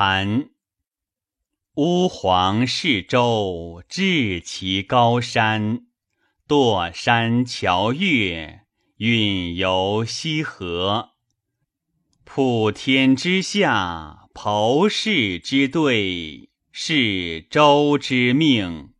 韩。乌黄是周，至其高山，堕山桥月，运游西河。普天之下，袍氏之对，是周之命。